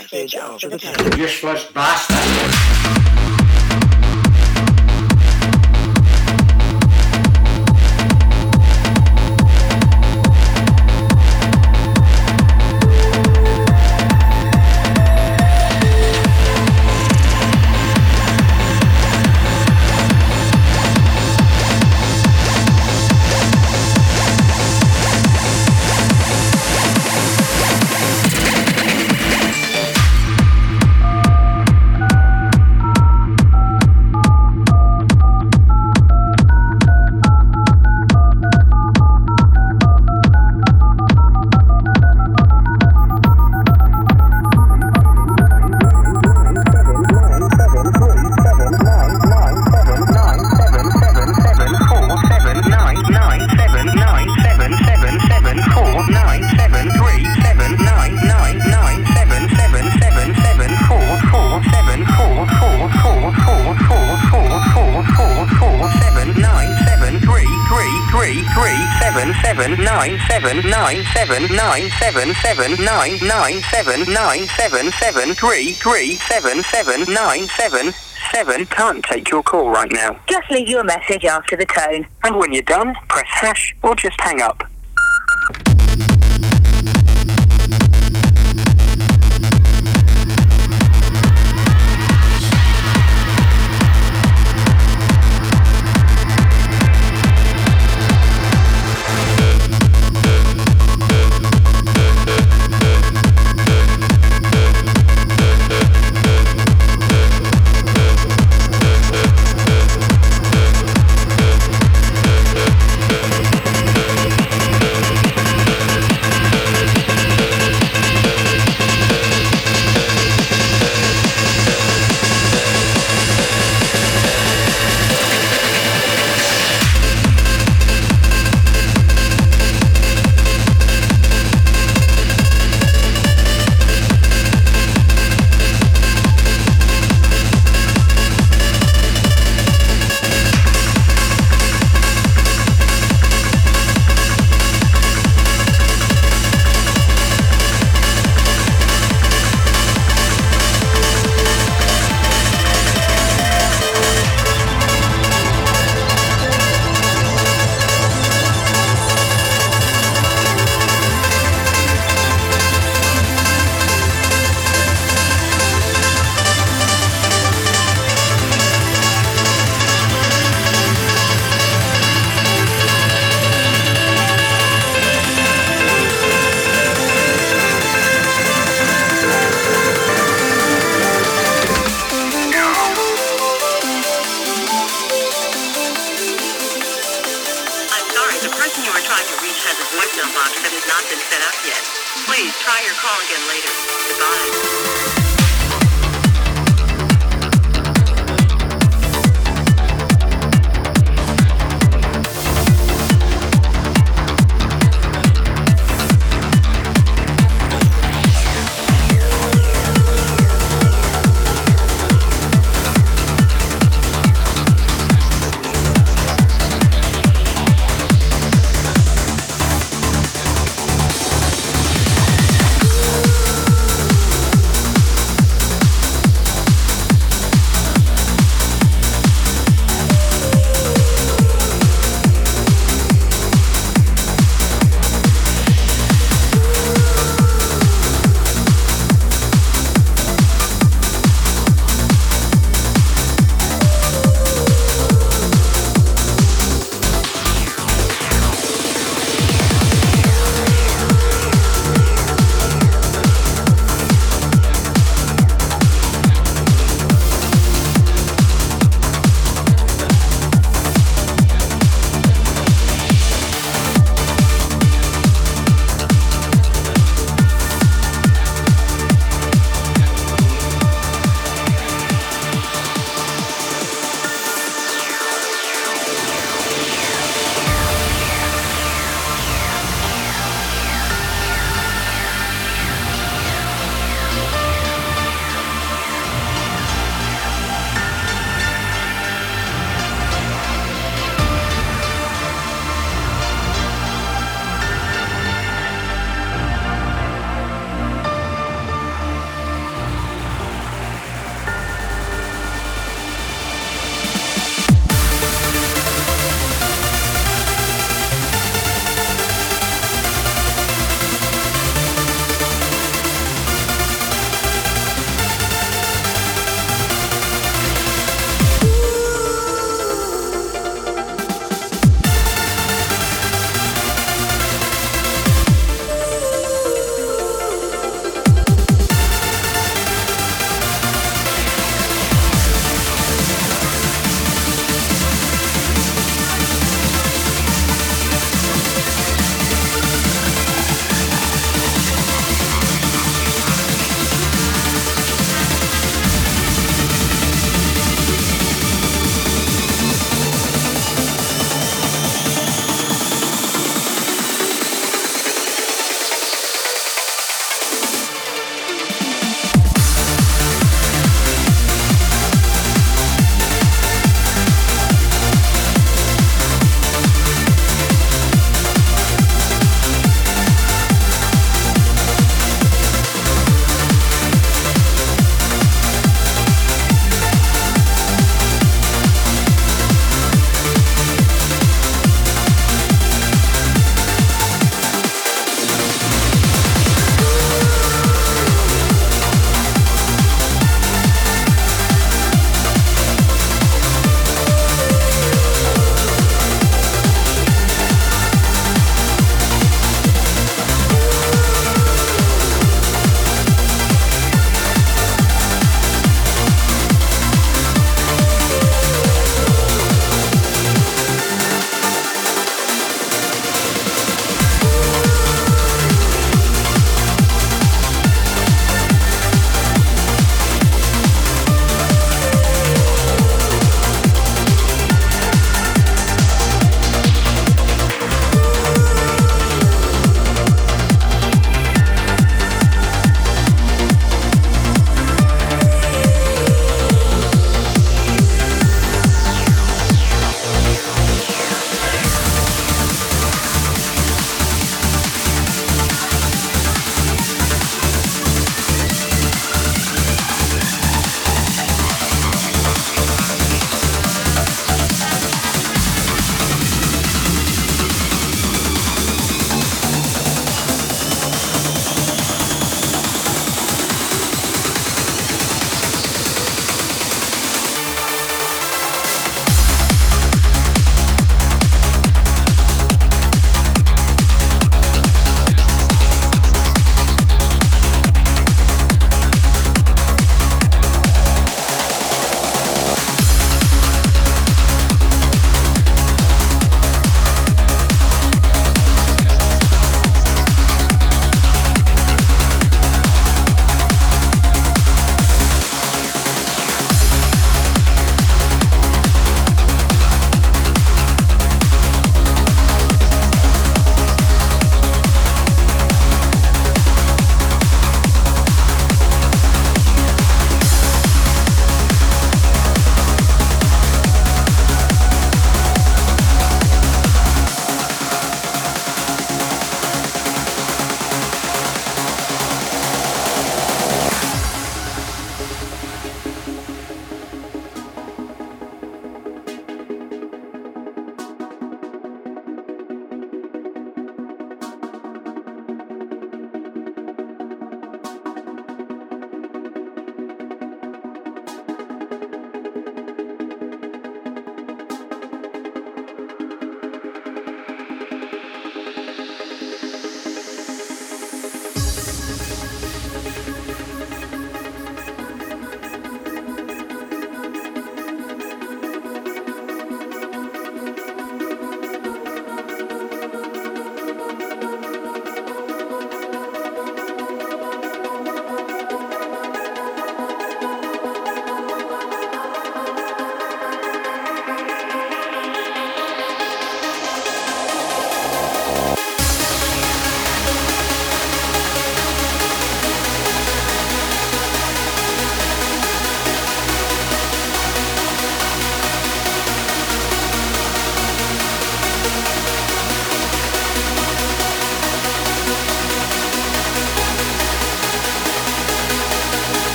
message after the to bust bastard! Seven nine seven seven nine nine seven nine seven seven three three seven seven nine seven seven can't take your call right now. Just leave your message after the tone. And when you're done, press hash or just hang up.